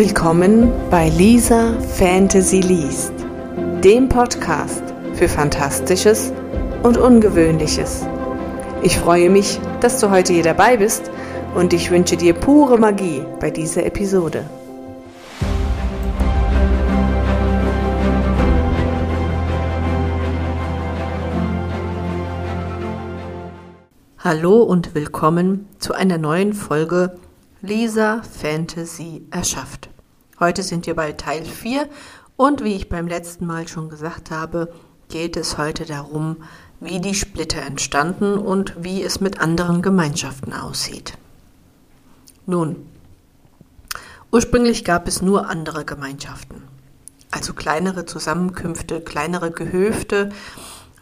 Willkommen bei Lisa Fantasy Liest, dem Podcast für Fantastisches und Ungewöhnliches. Ich freue mich, dass du heute hier dabei bist und ich wünsche dir pure Magie bei dieser Episode. Hallo und willkommen zu einer neuen Folge Lisa Fantasy erschafft. Heute sind wir bei Teil 4 und wie ich beim letzten Mal schon gesagt habe, geht es heute darum, wie die Splitter entstanden und wie es mit anderen Gemeinschaften aussieht. Nun, ursprünglich gab es nur andere Gemeinschaften, also kleinere Zusammenkünfte, kleinere Gehöfte,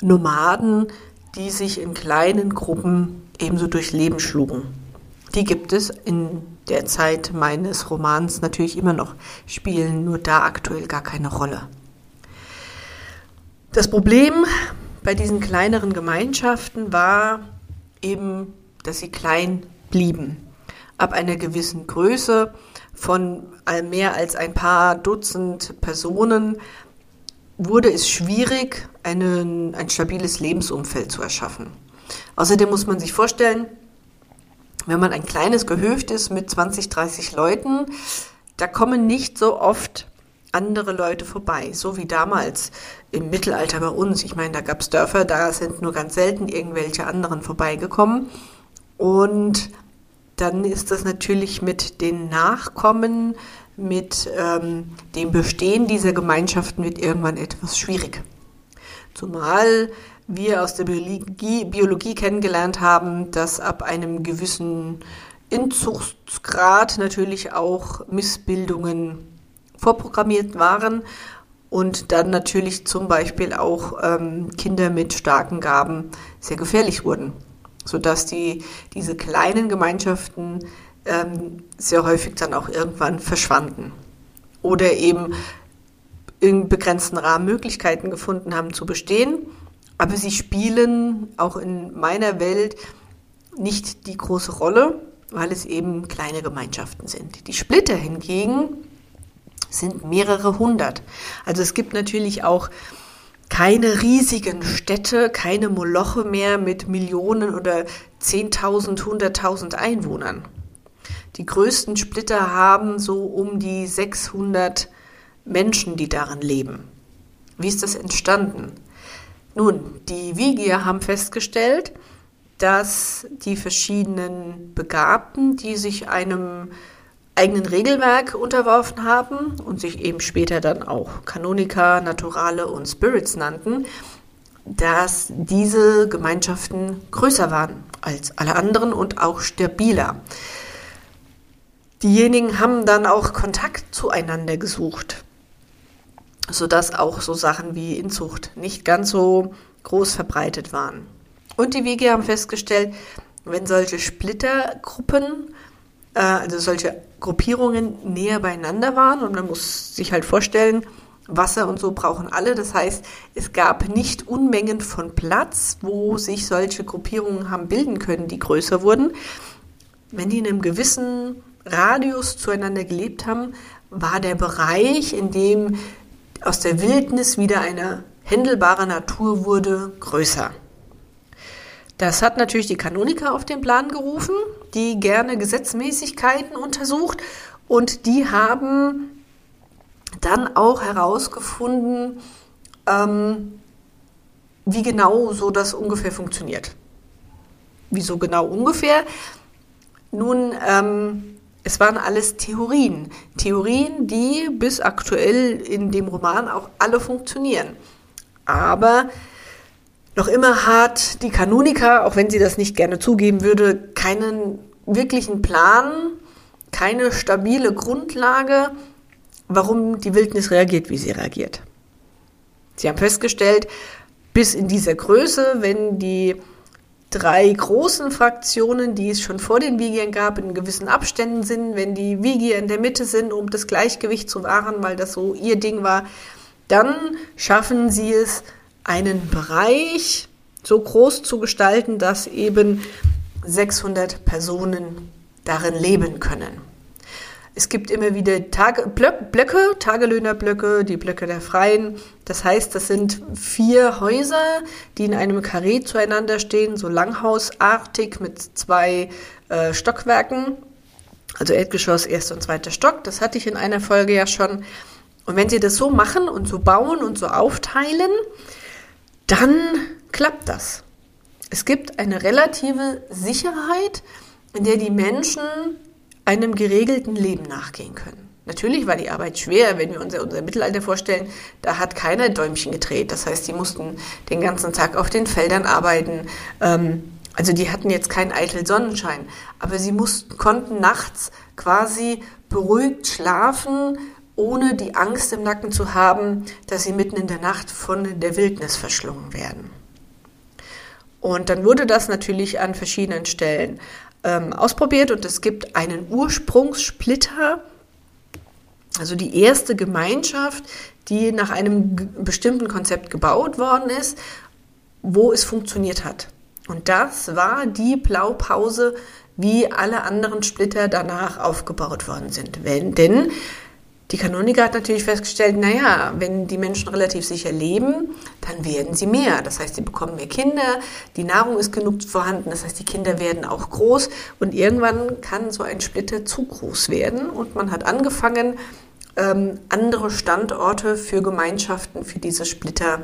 Nomaden, die sich in kleinen Gruppen ebenso durchs Leben schlugen. Die gibt es in der Zeit meines Romans natürlich immer noch, spielen nur da aktuell gar keine Rolle. Das Problem bei diesen kleineren Gemeinschaften war eben, dass sie klein blieben. Ab einer gewissen Größe von mehr als ein paar Dutzend Personen wurde es schwierig, einen, ein stabiles Lebensumfeld zu erschaffen. Außerdem muss man sich vorstellen, wenn man ein kleines Gehöft ist mit 20, 30 Leuten, da kommen nicht so oft andere Leute vorbei, so wie damals im Mittelalter bei uns. Ich meine, da gab es Dörfer, da sind nur ganz selten irgendwelche anderen vorbeigekommen. Und dann ist das natürlich mit den Nachkommen, mit ähm, dem Bestehen dieser Gemeinschaften wird irgendwann etwas schwierig. Zumal wir aus der Biologie, Biologie kennengelernt haben, dass ab einem gewissen Inzuchtsgrad natürlich auch Missbildungen vorprogrammiert waren und dann natürlich zum Beispiel auch ähm, Kinder mit starken Gaben sehr gefährlich wurden, sodass die, diese kleinen Gemeinschaften ähm, sehr häufig dann auch irgendwann verschwanden oder eben in begrenzten Rahmen Möglichkeiten gefunden haben zu bestehen aber sie spielen auch in meiner Welt nicht die große Rolle, weil es eben kleine Gemeinschaften sind. Die Splitter hingegen sind mehrere hundert. Also es gibt natürlich auch keine riesigen Städte, keine Moloche mehr mit Millionen oder 10.000, 100.000 Einwohnern. Die größten Splitter haben so um die 600 Menschen, die darin leben. Wie ist das entstanden? Nun, die Vigier haben festgestellt, dass die verschiedenen Begabten, die sich einem eigenen Regelwerk unterworfen haben und sich eben später dann auch Kanoniker, Naturale und Spirits nannten, dass diese Gemeinschaften größer waren als alle anderen und auch stabiler. Diejenigen haben dann auch Kontakt zueinander gesucht sodass auch so Sachen wie Inzucht nicht ganz so groß verbreitet waren. Und die Wege haben festgestellt, wenn solche Splittergruppen, äh, also solche Gruppierungen näher beieinander waren, und man muss sich halt vorstellen, Wasser und so brauchen alle. Das heißt, es gab nicht Unmengen von Platz, wo sich solche Gruppierungen haben bilden können, die größer wurden. Wenn die in einem gewissen Radius zueinander gelebt haben, war der Bereich, in dem aus der Wildnis wieder eine händelbare Natur wurde, größer. Das hat natürlich die Kanoniker auf den Plan gerufen, die gerne Gesetzmäßigkeiten untersucht und die haben dann auch herausgefunden, ähm, wie genau so das ungefähr funktioniert. Wieso genau ungefähr? Nun, ähm, es waren alles Theorien. Theorien, die bis aktuell in dem Roman auch alle funktionieren. Aber noch immer hat die Kanonika, auch wenn sie das nicht gerne zugeben würde, keinen wirklichen Plan, keine stabile Grundlage, warum die Wildnis reagiert, wie sie reagiert. Sie haben festgestellt, bis in dieser Größe, wenn die drei großen Fraktionen, die es schon vor den Vigiern gab, in gewissen Abständen sind, wenn die Vigier in der Mitte sind, um das Gleichgewicht zu wahren, weil das so ihr Ding war, dann schaffen sie es, einen Bereich so groß zu gestalten, dass eben 600 Personen darin leben können. Es gibt immer wieder Tage, Blöcke, Tagelöhnerblöcke, die Blöcke der Freien. Das heißt, das sind vier Häuser, die in einem Karree zueinander stehen, so langhausartig mit zwei äh, Stockwerken. Also Erdgeschoss, erster und zweiter Stock. Das hatte ich in einer Folge ja schon. Und wenn Sie das so machen und so bauen und so aufteilen, dann klappt das. Es gibt eine relative Sicherheit, in der die Menschen einem geregelten Leben nachgehen können. Natürlich war die Arbeit schwer, wenn wir uns unser Mittelalter vorstellen, da hat keiner Däumchen gedreht. Das heißt, die mussten den ganzen Tag auf den Feldern arbeiten. Ähm, also die hatten jetzt keinen eitel Sonnenschein, aber sie mussten, konnten nachts quasi beruhigt schlafen, ohne die Angst im Nacken zu haben, dass sie mitten in der Nacht von der Wildnis verschlungen werden. Und dann wurde das natürlich an verschiedenen Stellen ähm, ausprobiert und es gibt einen Ursprungssplitter, also die erste Gemeinschaft, die nach einem bestimmten Konzept gebaut worden ist, wo es funktioniert hat. Und das war die Blaupause, wie alle anderen Splitter danach aufgebaut worden sind. Wenn, denn die Kanoniker hat natürlich festgestellt, naja, wenn die Menschen relativ sicher leben, dann werden sie mehr. Das heißt, sie bekommen mehr Kinder, die Nahrung ist genug vorhanden, das heißt, die Kinder werden auch groß und irgendwann kann so ein Splitter zu groß werden und man hat angefangen, ähm, andere Standorte für Gemeinschaften, für diese Splitter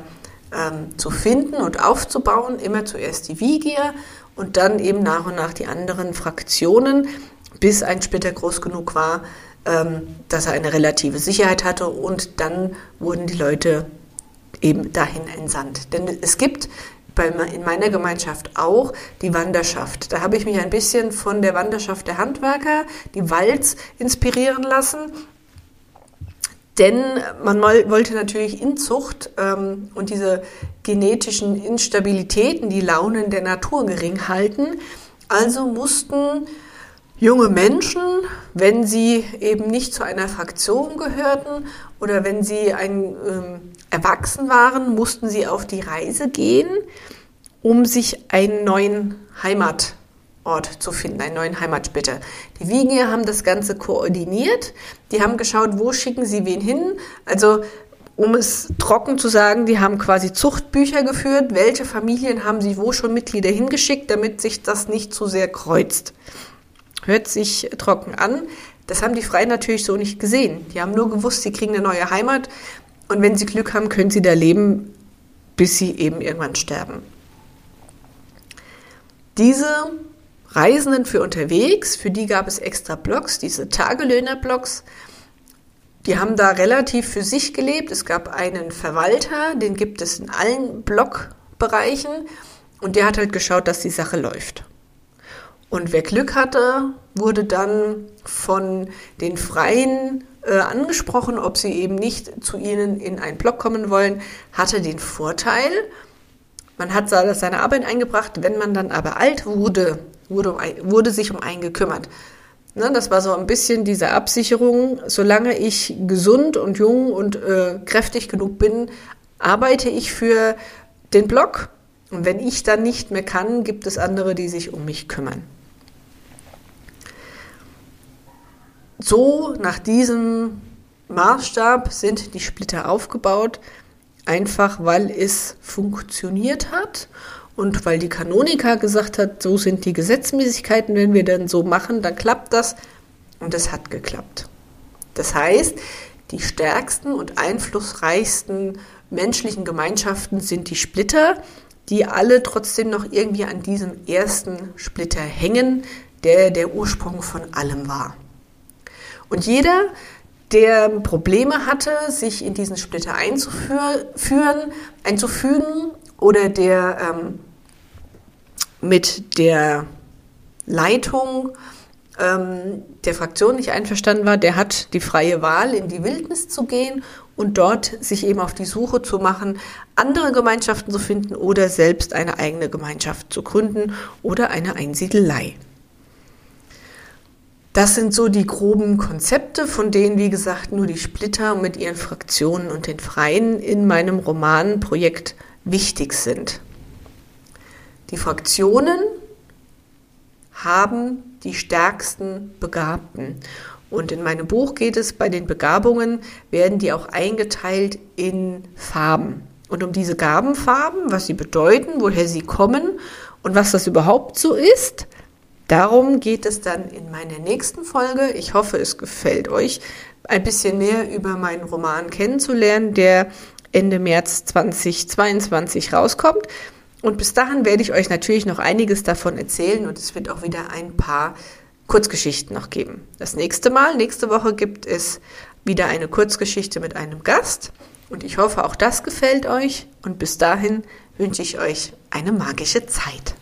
ähm, zu finden und aufzubauen. Immer zuerst die Vigier und dann eben nach und nach die anderen Fraktionen, bis ein Splitter groß genug war, dass er eine relative Sicherheit hatte und dann wurden die Leute eben dahin entsandt. Denn es gibt bei, in meiner Gemeinschaft auch die Wanderschaft. Da habe ich mich ein bisschen von der Wanderschaft der Handwerker, die Walz, inspirieren lassen. Denn man wollte natürlich Inzucht ähm, und diese genetischen Instabilitäten, die Launen der Natur gering halten. Also mussten junge Menschen, wenn sie eben nicht zu einer Fraktion gehörten oder wenn sie ein, ähm, erwachsen waren, mussten sie auf die Reise gehen, um sich einen neuen Heimatort zu finden, einen neuen Heimatsplitter. Die Wigier haben das Ganze koordiniert. Die haben geschaut, wo schicken sie wen hin. Also um es trocken zu sagen, die haben quasi Zuchtbücher geführt. Welche Familien haben sie wo schon Mitglieder hingeschickt, damit sich das nicht zu sehr kreuzt. Hört sich trocken an. Das haben die Freien natürlich so nicht gesehen. Die haben nur gewusst, sie kriegen eine neue Heimat und wenn sie Glück haben, können sie da leben, bis sie eben irgendwann sterben. Diese Reisenden für unterwegs, für die gab es extra Blogs, diese Tagelöhner-Blogs. Die haben da relativ für sich gelebt. Es gab einen Verwalter, den gibt es in allen Blockbereichen und der hat halt geschaut, dass die Sache läuft. Und wer Glück hatte, wurde dann von den Freien äh, angesprochen, ob sie eben nicht zu ihnen in einen Block kommen wollen, hatte den Vorteil, man hat seine Arbeit eingebracht, wenn man dann aber alt wurde, wurde, wurde sich um einen gekümmert. Ne, das war so ein bisschen diese Absicherung, solange ich gesund und jung und äh, kräftig genug bin, arbeite ich für den Block und wenn ich dann nicht mehr kann, gibt es andere, die sich um mich kümmern. So nach diesem Maßstab sind die Splitter aufgebaut, einfach weil es funktioniert hat und weil die Kanonika gesagt hat, so sind die Gesetzmäßigkeiten, wenn wir dann so machen, dann klappt das und es hat geklappt. Das heißt, die stärksten und einflussreichsten menschlichen Gemeinschaften sind die Splitter, die alle trotzdem noch irgendwie an diesem ersten Splitter hängen, der der Ursprung von allem war. Und jeder, der Probleme hatte, sich in diesen Splitter einzuführen, einzufügen oder der ähm, mit der Leitung ähm, der Fraktion nicht einverstanden war, der hat die freie Wahl, in die Wildnis zu gehen und dort sich eben auf die Suche zu machen, andere Gemeinschaften zu finden oder selbst eine eigene Gemeinschaft zu gründen oder eine Einsiedelei. Das sind so die groben Konzepte, von denen, wie gesagt, nur die Splitter mit ihren Fraktionen und den Freien in meinem Romanprojekt wichtig sind. Die Fraktionen haben die stärksten Begabten. Und in meinem Buch geht es bei den Begabungen, werden die auch eingeteilt in Farben. Und um diese Gabenfarben, was sie bedeuten, woher sie kommen und was das überhaupt so ist, darum geht es dann in meiner nächsten Folge. Ich hoffe, es gefällt euch, ein bisschen mehr über meinen Roman kennenzulernen, der Ende März 2022 rauskommt. Und bis dahin werde ich euch natürlich noch einiges davon erzählen und es wird auch wieder ein paar Kurzgeschichten noch geben. Das nächste Mal, nächste Woche gibt es wieder eine Kurzgeschichte mit einem Gast. Und ich hoffe, auch das gefällt euch. Und bis dahin wünsche ich euch eine magische Zeit.